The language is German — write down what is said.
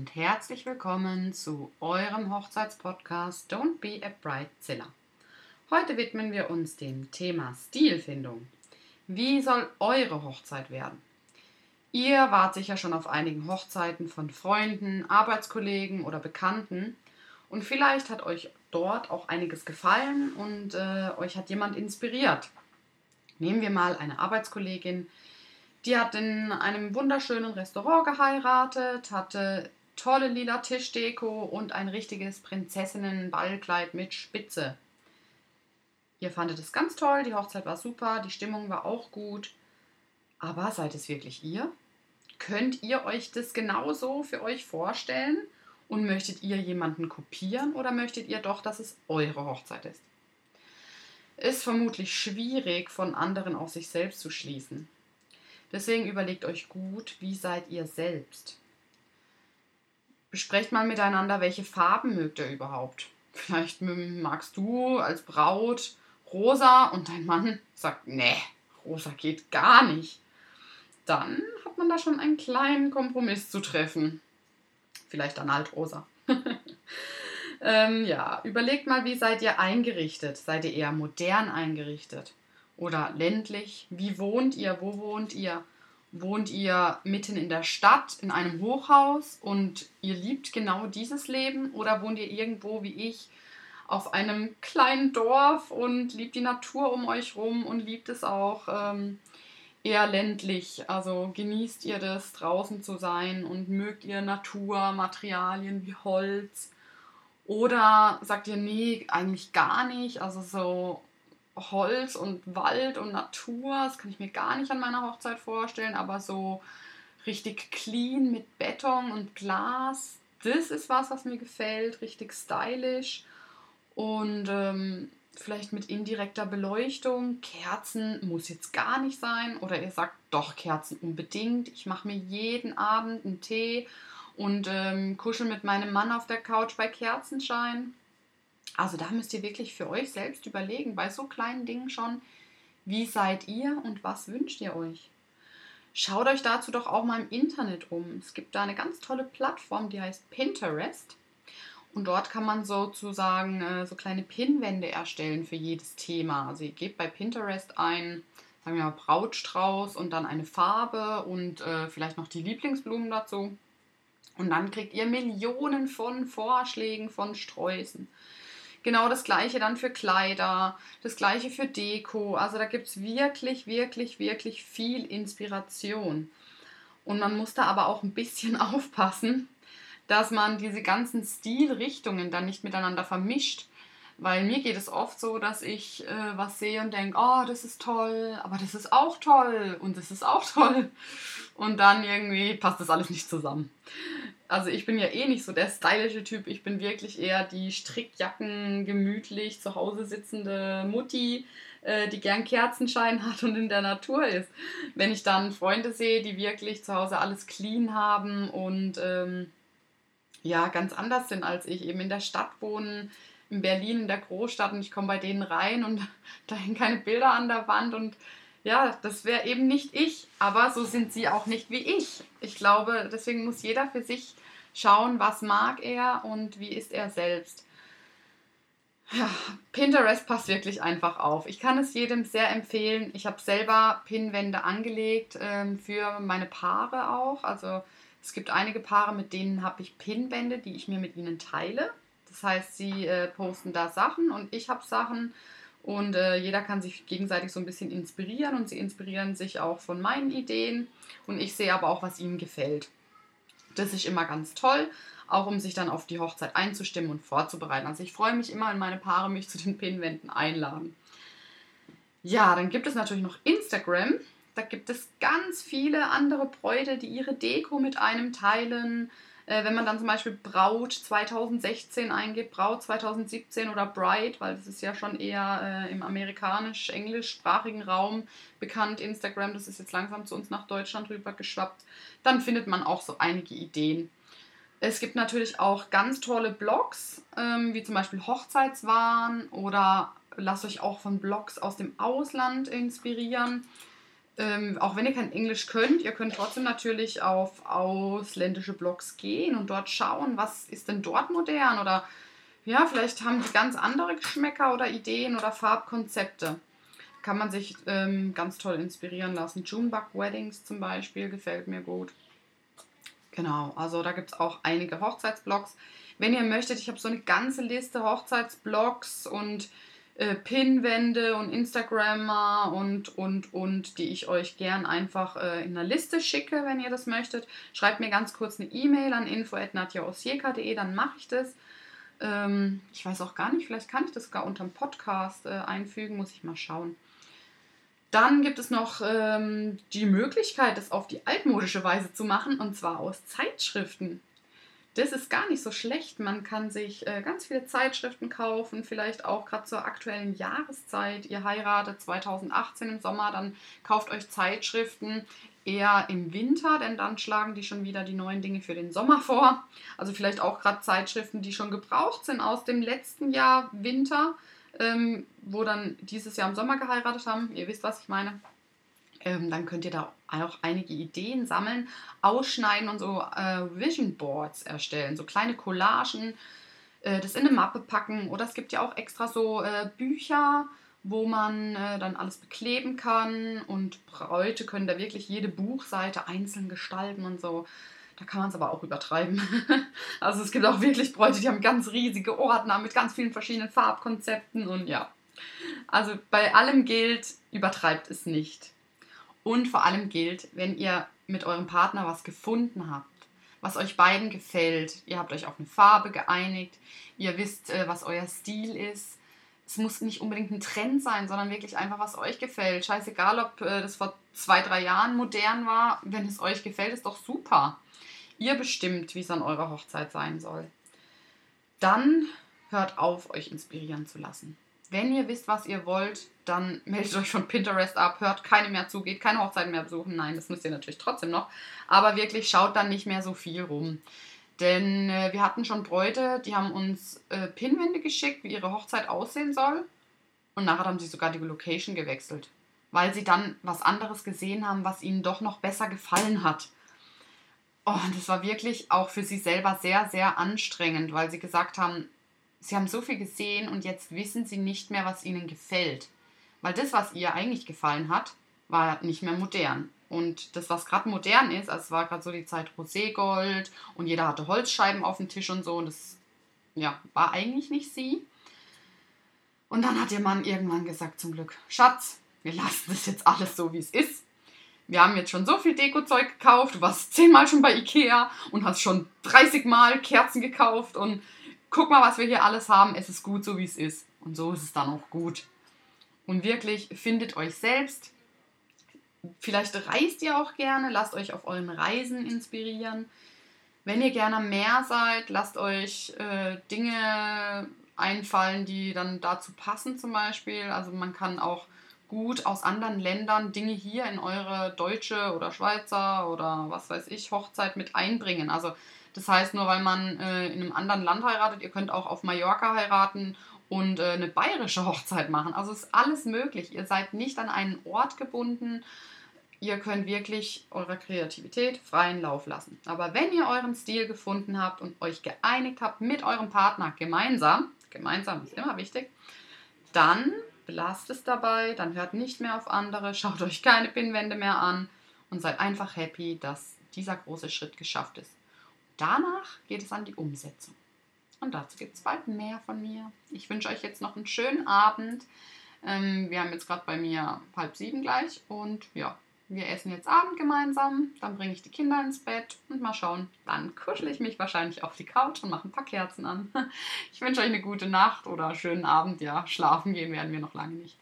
und herzlich willkommen zu eurem Hochzeitspodcast Don't Be a Bridezilla. Heute widmen wir uns dem Thema Stilfindung. Wie soll eure Hochzeit werden? Ihr wart sicher schon auf einigen Hochzeiten von Freunden, Arbeitskollegen oder Bekannten und vielleicht hat euch dort auch einiges gefallen und äh, euch hat jemand inspiriert. Nehmen wir mal eine Arbeitskollegin, die hat in einem wunderschönen Restaurant geheiratet, hatte tolle lila Tischdeko und ein richtiges Prinzessinnen-Ballkleid mit Spitze. Ihr fandet es ganz toll, die Hochzeit war super, die Stimmung war auch gut. Aber seid es wirklich ihr? Könnt ihr euch das genauso für euch vorstellen? Und möchtet ihr jemanden kopieren oder möchtet ihr doch, dass es eure Hochzeit ist? Ist vermutlich schwierig, von anderen auf sich selbst zu schließen. Deswegen überlegt euch gut, wie seid ihr selbst. Besprecht mal miteinander, welche Farben mögt ihr überhaupt. Vielleicht magst du als Braut rosa und dein Mann sagt, nee, rosa geht gar nicht. Dann hat man da schon einen kleinen Kompromiss zu treffen. Vielleicht dann halt rosa. ähm, ja, überlegt mal, wie seid ihr eingerichtet? Seid ihr eher modern eingerichtet? Oder ländlich? Wie wohnt ihr? Wo wohnt ihr? Wohnt ihr mitten in der Stadt in einem Hochhaus und ihr liebt genau dieses Leben? Oder wohnt ihr irgendwo wie ich auf einem kleinen Dorf und liebt die Natur um euch rum und liebt es auch ähm, eher ländlich? Also genießt ihr das, draußen zu sein und mögt ihr Natur, Materialien wie Holz? Oder sagt ihr, nee, eigentlich gar nicht? Also so Holz und Wald und Natur, das kann ich mir gar nicht an meiner Hochzeit vorstellen, aber so richtig clean mit Beton und Glas, das ist was, was mir gefällt, richtig stylisch und ähm, vielleicht mit indirekter Beleuchtung. Kerzen muss jetzt gar nicht sein oder ihr sagt doch Kerzen unbedingt. Ich mache mir jeden Abend einen Tee und ähm, kuschel mit meinem Mann auf der Couch bei Kerzenschein. Also da müsst ihr wirklich für euch selbst überlegen, bei so kleinen Dingen schon, wie seid ihr und was wünscht ihr euch? Schaut euch dazu doch auch mal im Internet um. Es gibt da eine ganz tolle Plattform, die heißt Pinterest. Und dort kann man sozusagen äh, so kleine Pinwände erstellen für jedes Thema. Also ihr gebt bei Pinterest ein, sagen wir mal, Brautstrauß und dann eine Farbe und äh, vielleicht noch die Lieblingsblumen dazu. Und dann kriegt ihr Millionen von Vorschlägen von Sträußen. Genau das gleiche dann für Kleider, das gleiche für Deko. Also da gibt es wirklich, wirklich, wirklich viel Inspiration. Und man muss da aber auch ein bisschen aufpassen, dass man diese ganzen Stilrichtungen dann nicht miteinander vermischt. Weil mir geht es oft so, dass ich äh, was sehe und denke, oh, das ist toll, aber das ist auch toll und das ist auch toll. Und dann irgendwie passt das alles nicht zusammen. Also ich bin ja eh nicht so der stylische Typ. Ich bin wirklich eher die Strickjacken, gemütlich zu Hause sitzende Mutti, äh, die gern Kerzenschein hat und in der Natur ist. Wenn ich dann Freunde sehe, die wirklich zu Hause alles clean haben und ähm, ja, ganz anders sind als ich, eben in der Stadt wohnen, in Berlin, in der Großstadt und ich komme bei denen rein und da hängen keine Bilder an der Wand und ja, das wäre eben nicht ich, aber so sind sie auch nicht wie ich. Ich glaube, deswegen muss jeder für sich schauen, was mag er und wie ist er selbst. Ja, Pinterest passt wirklich einfach auf. Ich kann es jedem sehr empfehlen. Ich habe selber Pinwände angelegt ähm, für meine Paare auch. Also es gibt einige Paare, mit denen habe ich Pinwände, die ich mir mit ihnen teile. Das heißt, sie äh, posten da Sachen und ich habe Sachen und äh, jeder kann sich gegenseitig so ein bisschen inspirieren und sie inspirieren sich auch von meinen Ideen und ich sehe aber auch, was ihnen gefällt. Das ist immer ganz toll, auch um sich dann auf die Hochzeit einzustimmen und vorzubereiten. Also ich freue mich immer, wenn meine Paare mich zu den Pinwänden einladen. Ja, dann gibt es natürlich noch Instagram. Da gibt es ganz viele andere Bräute, die ihre Deko mit einem teilen äh, wenn man dann zum Beispiel Braut 2016 eingibt, Braut 2017 oder Bride, weil das ist ja schon eher äh, im amerikanisch-englischsprachigen Raum bekannt, Instagram, das ist jetzt langsam zu uns nach Deutschland rüber geschwappt, dann findet man auch so einige Ideen. Es gibt natürlich auch ganz tolle Blogs, ähm, wie zum Beispiel Hochzeitswahn oder lasst euch auch von Blogs aus dem Ausland inspirieren. Ähm, auch wenn ihr kein Englisch könnt, ihr könnt trotzdem natürlich auf ausländische Blogs gehen und dort schauen, was ist denn dort modern oder ja, vielleicht haben die ganz andere Geschmäcker oder Ideen oder Farbkonzepte. Kann man sich ähm, ganz toll inspirieren lassen. Junebug Weddings zum Beispiel gefällt mir gut. Genau, also da gibt es auch einige Hochzeitsblogs. Wenn ihr möchtet, ich habe so eine ganze Liste Hochzeitsblogs und äh, Pinwände und Instagrammer und, und, und, die ich euch gern einfach äh, in einer Liste schicke, wenn ihr das möchtet. Schreibt mir ganz kurz eine E-Mail an info.nadjaosieka.de, dann mache ich das. Ähm, ich weiß auch gar nicht, vielleicht kann ich das sogar unter dem Podcast äh, einfügen, muss ich mal schauen. Dann gibt es noch ähm, die Möglichkeit, das auf die altmodische Weise zu machen, und zwar aus Zeitschriften. Das ist gar nicht so schlecht. Man kann sich äh, ganz viele Zeitschriften kaufen, vielleicht auch gerade zur aktuellen Jahreszeit. Ihr heiratet 2018 im Sommer, dann kauft euch Zeitschriften eher im Winter, denn dann schlagen die schon wieder die neuen Dinge für den Sommer vor. Also vielleicht auch gerade Zeitschriften, die schon gebraucht sind aus dem letzten Jahr Winter ähm, wo dann dieses Jahr im Sommer geheiratet haben. Ihr wisst, was ich meine. Ähm, dann könnt ihr da auch einige Ideen sammeln, ausschneiden und so äh, Vision Boards erstellen, so kleine Collagen, äh, das in eine Mappe packen. Oder es gibt ja auch extra so äh, Bücher, wo man äh, dann alles bekleben kann und Bräute können da wirklich jede Buchseite einzeln gestalten und so. Da kann man es aber auch übertreiben. also es gibt auch wirklich Bräute, die haben ganz riesige Ordner mit ganz vielen verschiedenen Farbkonzepten und ja. Also bei allem gilt, übertreibt es nicht. Und vor allem gilt, wenn ihr mit eurem Partner was gefunden habt, was euch beiden gefällt, ihr habt euch auf eine Farbe geeinigt, ihr wisst, äh, was euer Stil ist. Es muss nicht unbedingt ein Trend sein, sondern wirklich einfach, was euch gefällt. Scheißegal, ob äh, das vor zwei, drei Jahren modern war. Wenn es euch gefällt, ist doch super. Ihr bestimmt, wie es an eurer Hochzeit sein soll. Dann hört auf, euch inspirieren zu lassen. Wenn ihr wisst, was ihr wollt, dann meldet euch von Pinterest ab, hört keine mehr zu, geht keine Hochzeiten mehr besuchen. Nein, das müsst ihr natürlich trotzdem noch. Aber wirklich schaut dann nicht mehr so viel rum. Denn äh, wir hatten schon Bräute, die haben uns äh, Pinwände geschickt, wie ihre Hochzeit aussehen soll. Und nachher haben sie sogar die Location gewechselt. Weil sie dann was anderes gesehen haben, was ihnen doch noch besser gefallen hat. Oh, und das war wirklich auch für sie selber sehr, sehr anstrengend, weil sie gesagt haben, sie haben so viel gesehen und jetzt wissen sie nicht mehr, was ihnen gefällt. Weil das, was ihr eigentlich gefallen hat, war nicht mehr modern. Und das, was gerade modern ist, also es war gerade so die Zeit Roségold und jeder hatte Holzscheiben auf dem Tisch und so, und das ja, war eigentlich nicht sie. Und dann hat ihr Mann irgendwann gesagt, zum Glück, Schatz, wir lassen das jetzt alles so, wie es ist wir haben jetzt schon so viel Dekozeug gekauft, du warst zehnmal schon bei Ikea und hast schon 30 Mal Kerzen gekauft und guck mal, was wir hier alles haben. Es ist gut, so wie es ist. Und so ist es dann auch gut. Und wirklich, findet euch selbst. Vielleicht reist ihr auch gerne, lasst euch auf euren Reisen inspirieren. Wenn ihr gerne mehr seid, lasst euch äh, Dinge einfallen, die dann dazu passen zum Beispiel. Also man kann auch gut aus anderen Ländern Dinge hier in eure deutsche oder Schweizer oder was weiß ich Hochzeit mit einbringen. Also das heißt, nur weil man äh, in einem anderen Land heiratet, ihr könnt auch auf Mallorca heiraten und äh, eine bayerische Hochzeit machen. Also ist alles möglich. Ihr seid nicht an einen Ort gebunden. Ihr könnt wirklich eurer Kreativität freien Lauf lassen. Aber wenn ihr euren Stil gefunden habt und euch geeinigt habt mit eurem Partner gemeinsam, gemeinsam ist immer wichtig, dann belasst es dabei, dann hört nicht mehr auf andere, schaut euch keine Pinnwände mehr an und seid einfach happy, dass dieser große Schritt geschafft ist. Danach geht es an die Umsetzung. Und dazu gibt es bald mehr von mir. Ich wünsche euch jetzt noch einen schönen Abend. Ähm, wir haben jetzt gerade bei mir halb sieben gleich und ja, wir essen jetzt Abend gemeinsam, dann bringe ich die Kinder ins Bett und mal schauen. Dann kuschel ich mich wahrscheinlich auf die Couch und mache ein paar Kerzen an. Ich wünsche euch eine gute Nacht oder schönen Abend. Ja, schlafen gehen werden wir noch lange nicht.